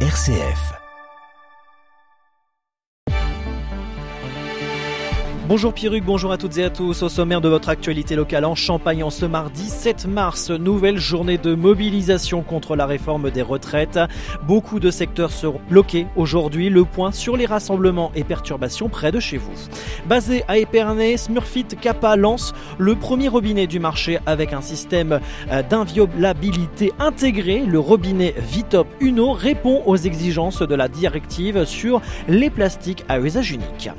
RCF. Bonjour Pierruc, bonjour à toutes et à tous. Au sommaire de votre actualité locale en Champagne en ce mardi 7 mars, nouvelle journée de mobilisation contre la réforme des retraites. Beaucoup de secteurs seront bloqués aujourd'hui. Le point sur les rassemblements et perturbations près de chez vous. Basé à Épernay, Smurfit Kappa lance le premier robinet du marché avec un système euh, d'inviolabilité intégré. Le robinet Vitop Uno répond aux exigences de la directive sur les plastiques à usage unique.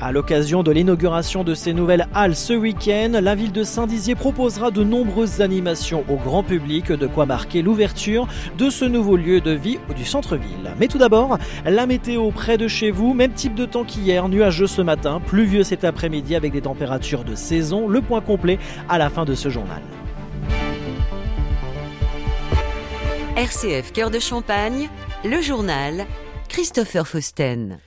À l'occasion de l'inauguration de ces nouvelles halles ce week-end, la ville de Saint-Dizier proposera de nombreuses animations au grand public, de quoi marquer l'ouverture de ce nouveau lieu de vie du centre-ville. Mais tout d'abord, la météo près de chez vous, même type de temps qu'hier, nuageux ce matin, pluvieux cet après-midi avec des températures de saison, le point complet à la fin de ce journal. RCF Cœur de Champagne, le journal Christopher Fausten.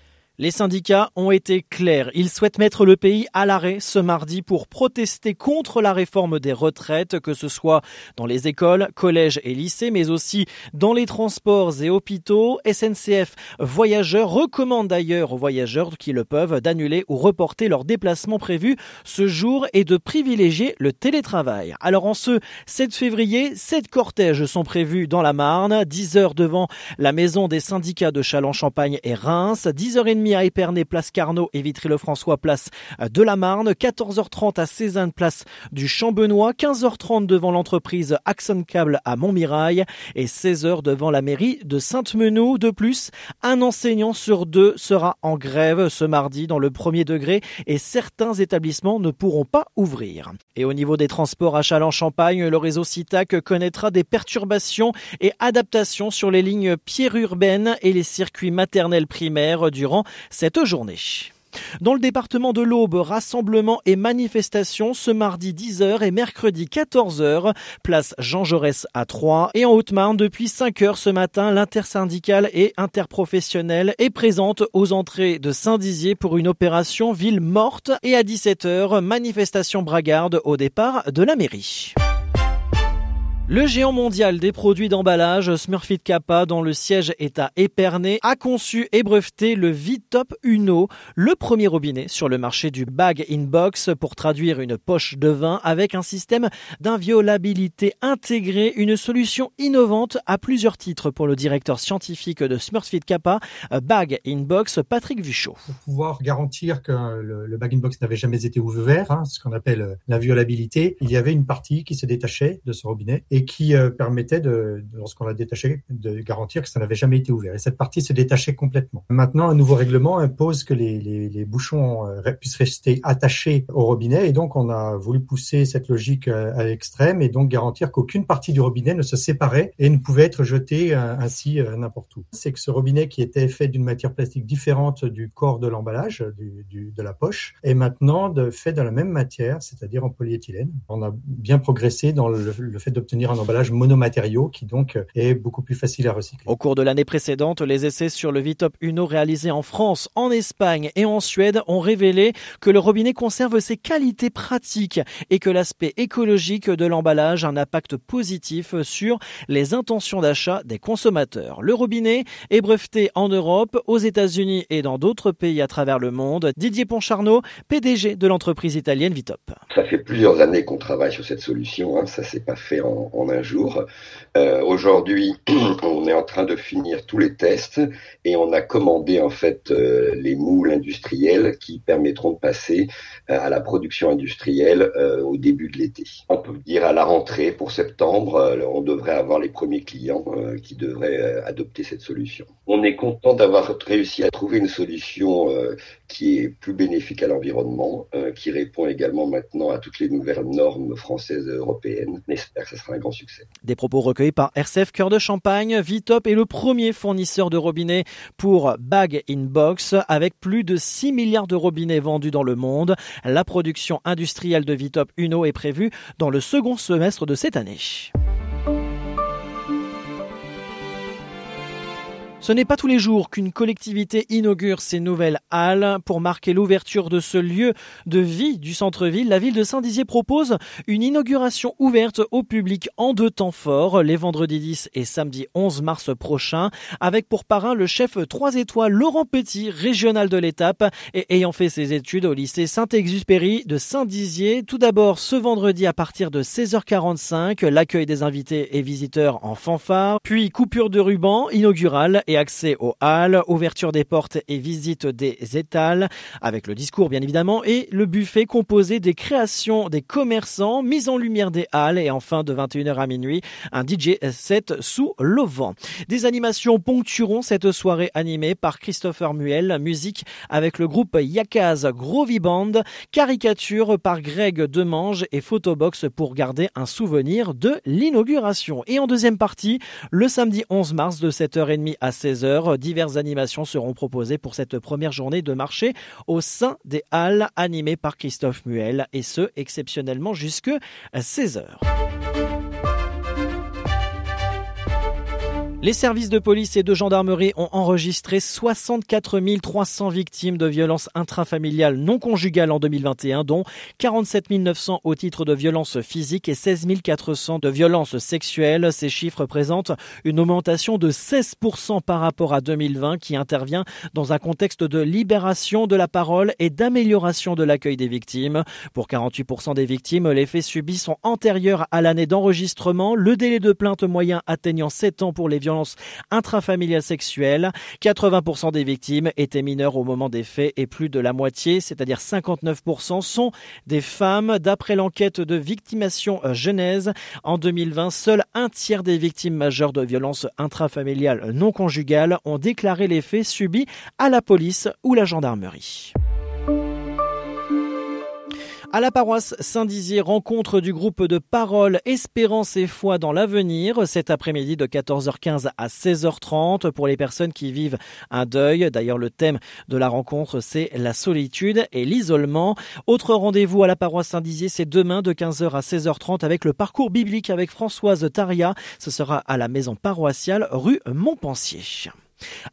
Les syndicats ont été clairs. Ils souhaitent mettre le pays à l'arrêt ce mardi pour protester contre la réforme des retraites, que ce soit dans les écoles, collèges et lycées, mais aussi dans les transports et hôpitaux. SNCF Voyageurs recommande d'ailleurs aux voyageurs qui le peuvent d'annuler ou reporter leurs déplacements prévus ce jour et de privilégier le télétravail. Alors en ce 7 février, sept cortèges sont prévus dans la Marne, 10 heures devant la maison des syndicats de Châlons-Champagne et Reims, 10h30 à Épernay, place Carnot et Vitry-le-François, place de la Marne, 14h30 à Cézanne, place du Champ-Benoît, 15h30 devant l'entreprise Axon Cable à Montmirail et 16h devant la mairie de Sainte-Menou. De plus, un enseignant sur deux sera en grève ce mardi dans le premier degré et certains établissements ne pourront pas ouvrir. Et au niveau des transports à Châlons-Champagne, le réseau CITAC connaîtra des perturbations et adaptations sur les lignes pierre urbaines et les circuits maternels primaires durant cette journée. Dans le département de l'Aube, rassemblement et manifestation ce mardi 10h et mercredi 14h, place Jean Jaurès à 3 et en Haute-Marne depuis 5h ce matin, l'intersyndicale et interprofessionnelle est présente aux entrées de Saint-Dizier pour une opération ville morte et à 17h, manifestation bragarde au départ de la mairie. Le géant mondial des produits d'emballage, Smurfit Kappa, dont le siège est à Épernay, a conçu et breveté le V-Top Uno, le premier robinet sur le marché du bag in box pour traduire une poche de vin avec un système d'inviolabilité intégré, une solution innovante à plusieurs titres pour le directeur scientifique de Smurfit Kappa, Bag in Box, Patrick Vuchot. Pour pouvoir garantir que le, bag in box n'avait jamais été ouvert, hein, ce qu'on appelle l'inviolabilité, il y avait une partie qui se détachait de ce robinet et qui euh, permettait, de, lorsqu'on l'a détaché, de garantir que ça n'avait jamais été ouvert. Et cette partie se détachait complètement. Maintenant, un nouveau règlement impose que les, les, les bouchons euh, puissent rester attachés au robinet, et donc on a voulu pousser cette logique euh, à l'extrême et donc garantir qu'aucune partie du robinet ne se séparait et ne pouvait être jetée ainsi n'importe où. C'est que ce robinet qui était fait d'une matière plastique différente du corps de l'emballage, du, du, de la poche, est maintenant fait de la même matière, c'est-à-dire en polyéthylène. On a bien progressé dans le, le fait d'obtenir un emballage monomatériaux qui donc est beaucoup plus facile à recycler. Au cours de l'année précédente, les essais sur le Vitop Uno réalisés en France, en Espagne et en Suède ont révélé que le robinet conserve ses qualités pratiques et que l'aspect écologique de l'emballage a un impact positif sur les intentions d'achat des consommateurs. Le robinet est breveté en Europe, aux États-Unis et dans d'autres pays à travers le monde. Didier Poncharneau, PDG de l'entreprise italienne Vitop. Ça fait plusieurs années qu'on travaille sur cette solution. Hein. Ça s'est pas fait en, un jour. Euh, Aujourd'hui, on est en train de finir tous les tests et on a commandé en fait euh, les moules industriels qui permettront de passer euh, à la production industrielle au début de l'été. On peut dire à la rentrée pour septembre, on devrait avoir les premiers clients qui devraient adopter cette solution. On est content d'avoir réussi à trouver une solution qui est plus bénéfique à l'environnement, qui répond également maintenant à toutes les nouvelles normes françaises et européennes. On espère que ce sera un grand Des propos recueillis par RCF Cœur de Champagne. Vitop est le premier fournisseur de robinets pour Bag in Box avec plus de 6 milliards de robinets vendus dans le monde. La production industrielle de Vitop Uno est prévue dans le second semestre de cette année. Ce n'est pas tous les jours qu'une collectivité inaugure ses nouvelles halles. Pour marquer l'ouverture de ce lieu de vie du centre-ville, la ville de Saint-Dizier propose une inauguration ouverte au public en deux temps forts, les vendredis 10 et samedi 11 mars prochains, avec pour parrain le chef 3 étoiles Laurent Petit, régional de l'étape et ayant fait ses études au lycée Saint-Exupéry de Saint-Dizier. Tout d'abord, ce vendredi à partir de 16h45, l'accueil des invités et visiteurs en fanfare, puis coupure de ruban inaugurale et accès aux halles, ouverture des portes et visite des étals, avec le discours bien évidemment, et le buffet composé des créations des commerçants, mise en lumière des halles et enfin de 21h à minuit, un DJ set sous l'auvent. Des animations ponctueront cette soirée animée par Christopher Muel, musique avec le groupe Yakaz Grovy Band, caricature par Greg Demange et photobox pour garder un souvenir de l'inauguration. Et en deuxième partie, le samedi 11 mars de 7h30 à 16h. Diverses animations seront proposées pour cette première journée de marché au sein des halles animées par Christophe Muel et ce exceptionnellement jusque 16h. Les services de police et de gendarmerie ont enregistré 64 300 victimes de violences intrafamiliales non conjugales en 2021, dont 47 900 au titre de violences physiques et 16 400 de violences sexuelles. Ces chiffres présentent une augmentation de 16% par rapport à 2020 qui intervient dans un contexte de libération de la parole et d'amélioration de l'accueil des victimes. Pour 48% des victimes, les faits subis sont antérieurs à l'année d'enregistrement, le délai de plainte moyen atteignant 7 ans pour les violences violences intrafamiliales sexuelles. 80% des victimes étaient mineures au moment des faits et plus de la moitié, c'est-à-dire 59%, sont des femmes. D'après l'enquête de Victimation Genèse, en 2020, seul un tiers des victimes majeures de violences intrafamiliales non conjugales ont déclaré les faits subis à la police ou la gendarmerie. À la paroisse Saint-Dizier, rencontre du groupe de parole Espérance et foi dans l'avenir cet après-midi de 14h15 à 16h30 pour les personnes qui vivent un deuil. D'ailleurs, le thème de la rencontre, c'est la solitude et l'isolement. Autre rendez-vous à la paroisse Saint-Dizier, c'est demain de 15h à 16h30 avec le parcours biblique avec Françoise Taria. Ce sera à la maison paroissiale rue Montpensier.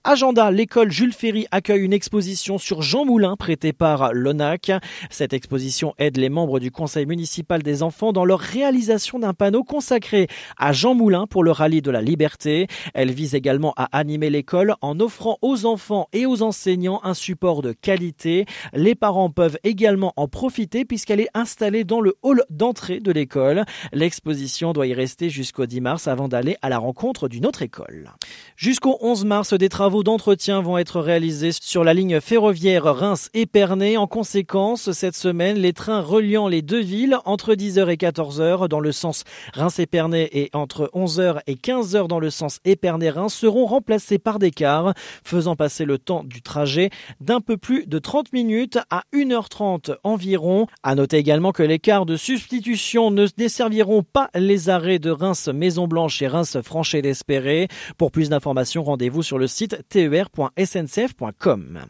Agenda, l'école Jules Ferry accueille une exposition sur Jean Moulin prêtée par l'ONAC. Cette exposition aide les membres du conseil municipal des enfants dans leur réalisation d'un panneau consacré à Jean Moulin pour le rallye de la liberté. Elle vise également à animer l'école en offrant aux enfants et aux enseignants un support de qualité. Les parents peuvent également en profiter puisqu'elle est installée dans le hall d'entrée de l'école. L'exposition doit y rester jusqu'au 10 mars avant d'aller à la rencontre d'une autre école. Jusqu'au 11 mars, des travaux d'entretien vont être réalisés sur la ligne ferroviaire Reims-Épernay. En conséquence, cette semaine, les trains reliant les deux villes entre 10h et 14h dans le sens Reims-Épernay et entre 11h et 15h dans le sens Épernay-Reims seront remplacés par des cars, faisant passer le temps du trajet d'un peu plus de 30 minutes à 1h30 environ. À noter également que les cars de substitution ne desserviront pas les arrêts de Reims Maison Blanche et Reims Franchet d'Espéré. Pour plus d'informations, rendez-vous sur le site ter.sncf.com.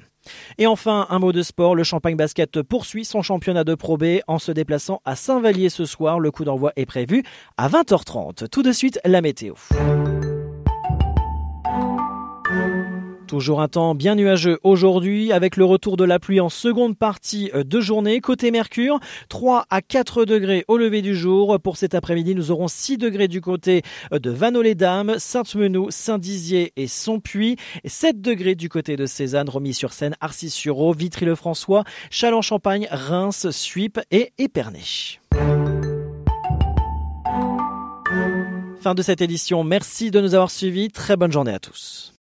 Et enfin, un mot de sport, le Champagne Basket poursuit son championnat de Pro B en se déplaçant à Saint-Vallier ce soir. Le coup d'envoi est prévu à 20h30. Tout de suite, la météo. Toujours un temps bien nuageux aujourd'hui avec le retour de la pluie en seconde partie euh, de journée. Côté Mercure, 3 à 4 degrés au lever du jour. Pour cet après-midi, nous aurons 6 degrés du côté euh, de Vannes-les-Dames, Sainte-Menou, Saint-Dizier et Son-Puy. 7 degrés du côté de Cézanne, Romilly-sur-Seine, Arcis-sur-Eau, Vitry-le-François, Châlons-Champagne, Reims, Suippes et Épernay. Fin de cette édition. Merci de nous avoir suivis. Très bonne journée à tous.